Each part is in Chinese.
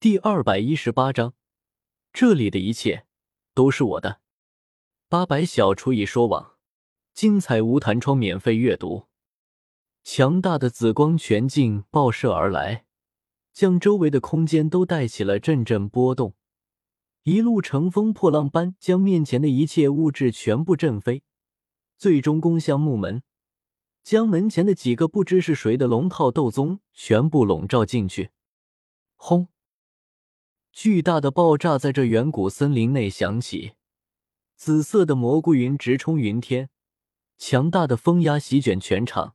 第二百一十八章，这里的一切都是我的。八百小厨已说网，精彩无弹窗免费阅读。强大的紫光全境爆射而来，将周围的空间都带起了阵阵波动，一路乘风破浪般将面前的一切物质全部震飞，最终攻向木门。将门前的几个不知是谁的龙套斗宗全部笼罩进去。轰！巨大的爆炸在这远古森林内响起，紫色的蘑菇云直冲云天，强大的风压席卷全场，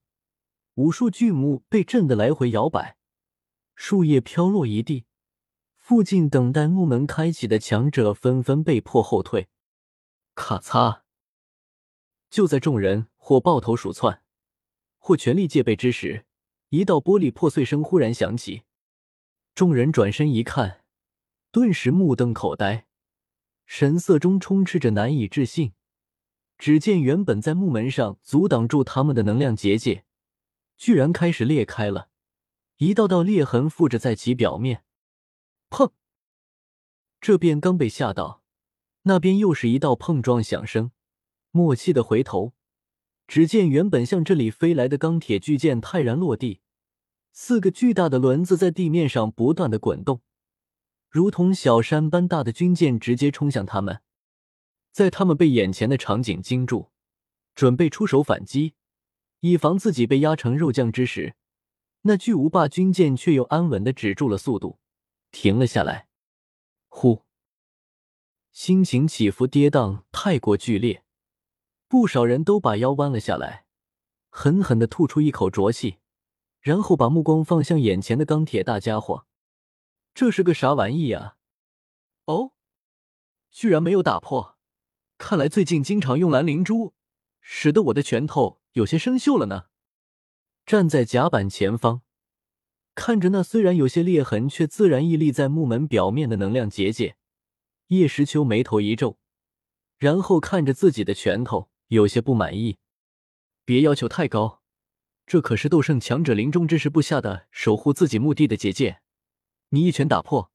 无数巨木被震得来回摇摆，树叶飘落一地。附近等待木门开启的强者纷纷被迫后退。咔嚓！就在众人或抱头鼠窜。或全力戒备之时，一道玻璃破碎声忽然响起。众人转身一看，顿时目瞪口呆，神色中充斥着难以置信。只见原本在木门上阻挡住他们的能量结界，居然开始裂开了，一道道裂痕附着在其表面。砰！这便刚被吓到，那边又是一道碰撞响声，默契的回头。只见原本向这里飞来的钢铁巨剑泰然落地，四个巨大的轮子在地面上不断的滚动，如同小山般大的军舰直接冲向他们。在他们被眼前的场景惊住，准备出手反击，以防自己被压成肉酱之时，那巨无霸军舰却又安稳的止住了速度，停了下来。呼，心情起伏跌宕，太过剧烈。不少人都把腰弯了下来，狠狠的吐出一口浊气，然后把目光放向眼前的钢铁大家伙。这是个啥玩意呀？哦，居然没有打破！看来最近经常用蓝灵珠，使得我的拳头有些生锈了呢。站在甲板前方，看着那虽然有些裂痕却自然屹立在木门表面的能量结界，叶时秋眉头一皱，然后看着自己的拳头。有些不满意，别要求太高，这可是斗圣强者临终之时布下的守护自己墓地的结界，你一拳打破，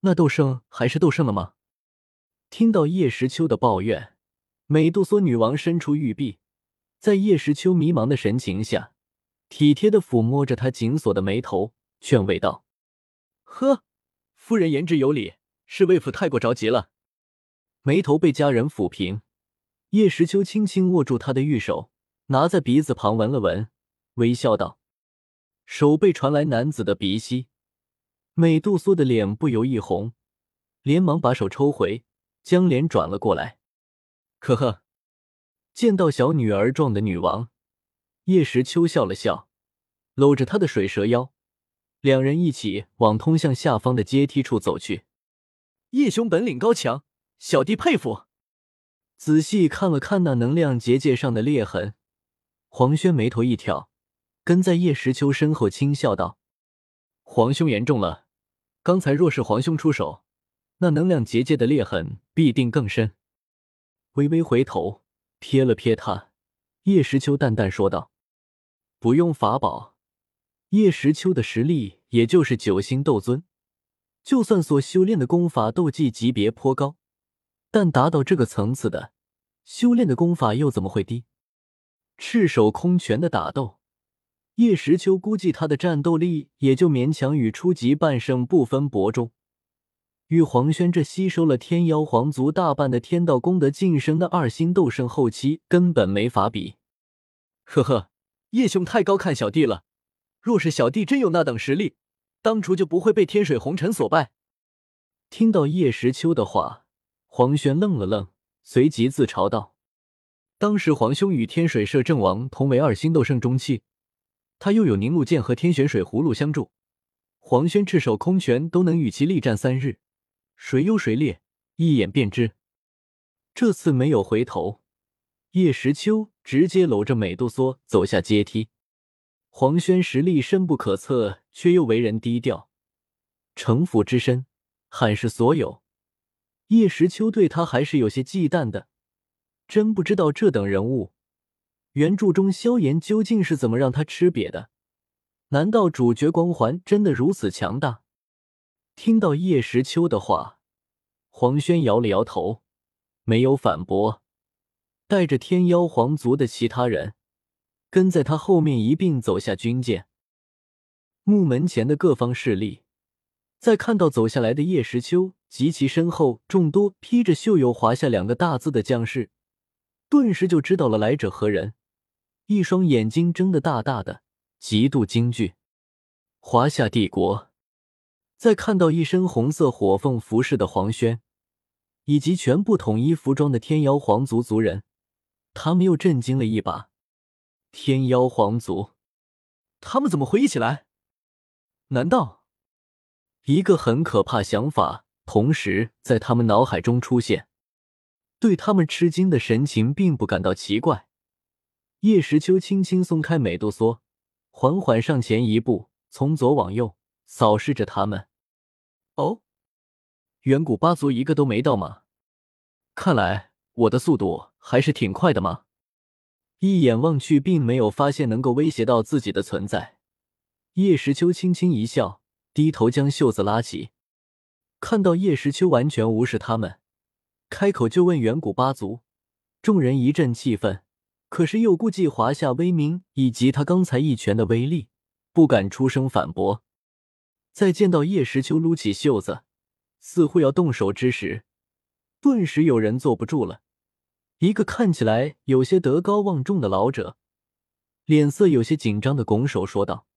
那斗圣还是斗圣了吗？听到叶时秋的抱怨，美杜莎女王伸出玉臂，在叶时秋迷茫的神情下，体贴的抚摸着他紧锁的眉头，劝慰道：“呵，夫人言之有理，是魏府太过着急了。”眉头被家人抚平。叶时秋轻轻握住他的玉手，拿在鼻子旁闻了闻，微笑道：“手背传来男子的鼻息。”美杜莎的脸不由一红，连忙把手抽回，将脸转了过来。呵呵，见到小女儿状的女王，叶时秋笑了笑，搂着她的水蛇腰，两人一起往通向下方的阶梯处走去。叶兄本领高强，小弟佩服。仔细看了看那能量结界上的裂痕，黄轩眉头一挑，跟在叶时秋身后轻笑道：“皇兄言重了，刚才若是皇兄出手，那能量结界的裂痕必定更深。”微微回头瞥了瞥他，叶时秋淡淡说道：“不用法宝，叶时秋的实力也就是九星斗尊，就算所修炼的功法斗技级别颇高。”但达到这个层次的修炼的功法又怎么会低？赤手空拳的打斗，叶时秋估计他的战斗力也就勉强与初级半圣不分伯仲，与黄轩这吸收了天妖皇族大半的天道功德晋升的二星斗圣后期根本没法比。呵呵，叶兄太高看小弟了。若是小弟真有那等实力，当初就不会被天水红尘所败。听到叶时秋的话。黄轩愣了愣，随即自嘲道：“当时皇兄与天水摄政王同为二星斗圣中期，他又有凝露剑和天玄水葫芦相助，黄轩赤手空拳都能与其力战三日，谁优谁劣，一眼便知。这次没有回头，叶时秋直接搂着美杜莎走下阶梯。黄轩实力深不可测，却又为人低调，城府之深，罕是所有。”叶时秋对他还是有些忌惮的，真不知道这等人物，原著中萧炎究竟是怎么让他吃瘪的？难道主角光环真的如此强大？听到叶时秋的话，黄轩摇了摇头，没有反驳，带着天妖皇族的其他人跟在他后面一并走下军舰。墓门前的各方势力在看到走下来的叶时秋及其身后众多披着绣有“华夏”两个大字的将士，顿时就知道了来者何人，一双眼睛睁得大大的，极度惊惧。华夏帝国在看到一身红色火凤服饰的黄轩，以及全部统一服装的天妖皇族族人，他们又震惊了一把。天妖皇族，他们怎么会一起来？难道一个很可怕想法同时在他们脑海中出现？对他们吃惊的神情并不感到奇怪。叶时秋轻轻松开美杜莎，缓缓上前一步。从左往右扫视着他们。哦，远古八族一个都没到吗？看来我的速度还是挺快的嘛。一眼望去，并没有发现能够威胁到自己的存在。叶时秋轻轻一笑，低头将袖子拉起。看到叶时秋完全无视他们，开口就问远古八族。众人一阵气愤，可是又顾忌华夏威名以及他刚才一拳的威力。不敢出声反驳，在见到叶时秋撸起袖子，似乎要动手之时，顿时有人坐不住了。一个看起来有些德高望重的老者，脸色有些紧张的拱手说道：“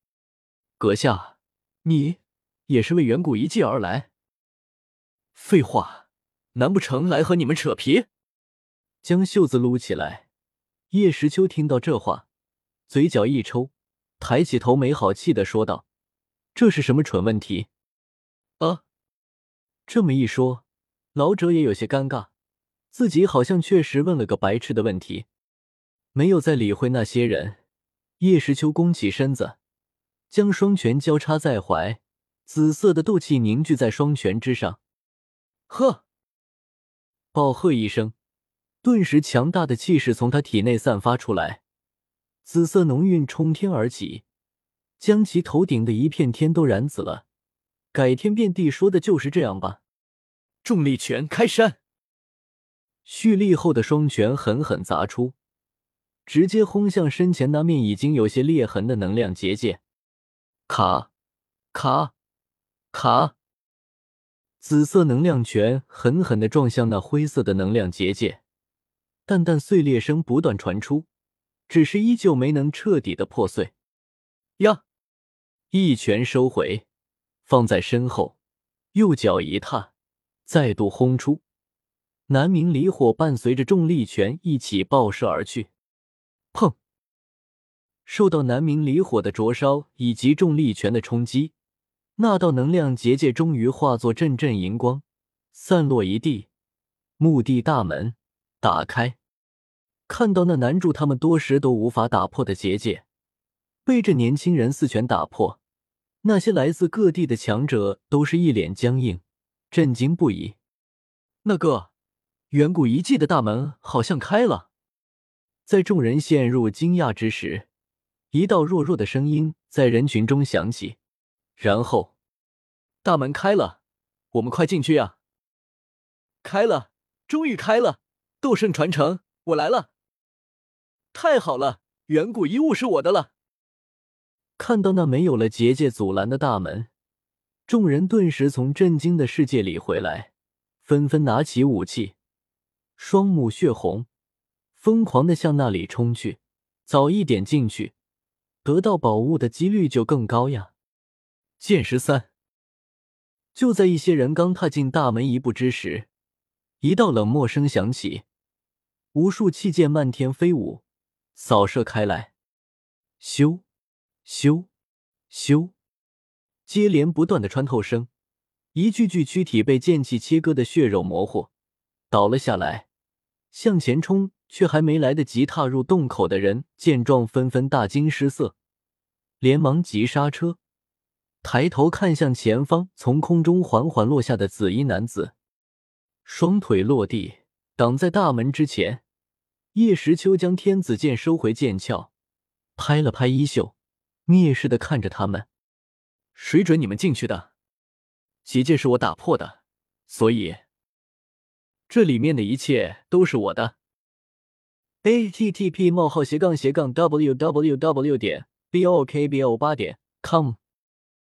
阁下，你也是为远古遗迹而来？”“废话，难不成来和你们扯皮？”将袖子撸起来。叶时秋听到这话，嘴角一抽。抬起头，没好气的说道：“这是什么蠢问题？”啊，这么一说，老者也有些尴尬，自己好像确实问了个白痴的问题，没有再理会那些人。叶时秋弓起身子，将双拳交叉在怀，紫色的斗气凝聚在双拳之上。呵，暴喝一声，顿时强大的气势从他体内散发出来。紫色浓韵冲天而起，将其头顶的一片天都染紫了。改天变地，说的就是这样吧。重力拳开山，蓄力后的双拳狠狠砸出，直接轰向身前那面已经有些裂痕的能量结界。卡卡卡！紫色能量拳狠狠的撞向那灰色的能量结界，淡淡碎裂声不断传出。只是依旧没能彻底的破碎，呀！一拳收回，放在身后，右脚一踏，再度轰出，南明离火伴随着重力拳一起爆射而去。砰！受到南明离火的灼烧以及重力拳的冲击，那道能量结界终于化作阵阵银光，散落一地。墓地大门打开。看到那难住他们多时都无法打破的结界，被这年轻人四拳打破，那些来自各地的强者都是一脸僵硬，震惊不已。那个远古遗迹的大门好像开了，在众人陷入惊讶之时，一道弱弱的声音在人群中响起，然后大门开了，我们快进去呀！开了，终于开了，斗圣传承，我来了。太好了，远古遗物是我的了。看到那没有了结界阻拦的大门，众人顿时从震惊的世界里回来，纷纷拿起武器，双目血红，疯狂的向那里冲去。早一点进去，得到宝物的几率就更高呀！剑十三。就在一些人刚踏进大门一步之时，一道冷漠声响起，无数气剑漫天飞舞。扫射开来，咻，咻，咻，接连不断的穿透声，一具具躯体被剑气切割的血肉模糊，倒了下来。向前冲，却还没来得及踏入洞口的人见状，纷纷大惊失色，连忙急刹车，抬头看向前方从空中缓缓落下的紫衣男子，双腿落地，挡在大门之前。叶时秋将天子剑收回剑鞘，拍了拍衣袖，蔑视的看着他们：“谁准你们进去的？结界是我打破的，所以这里面的一切都是我的。a t t p: 冒号斜杠斜杠 w w w. 点 b o k b o 八点 com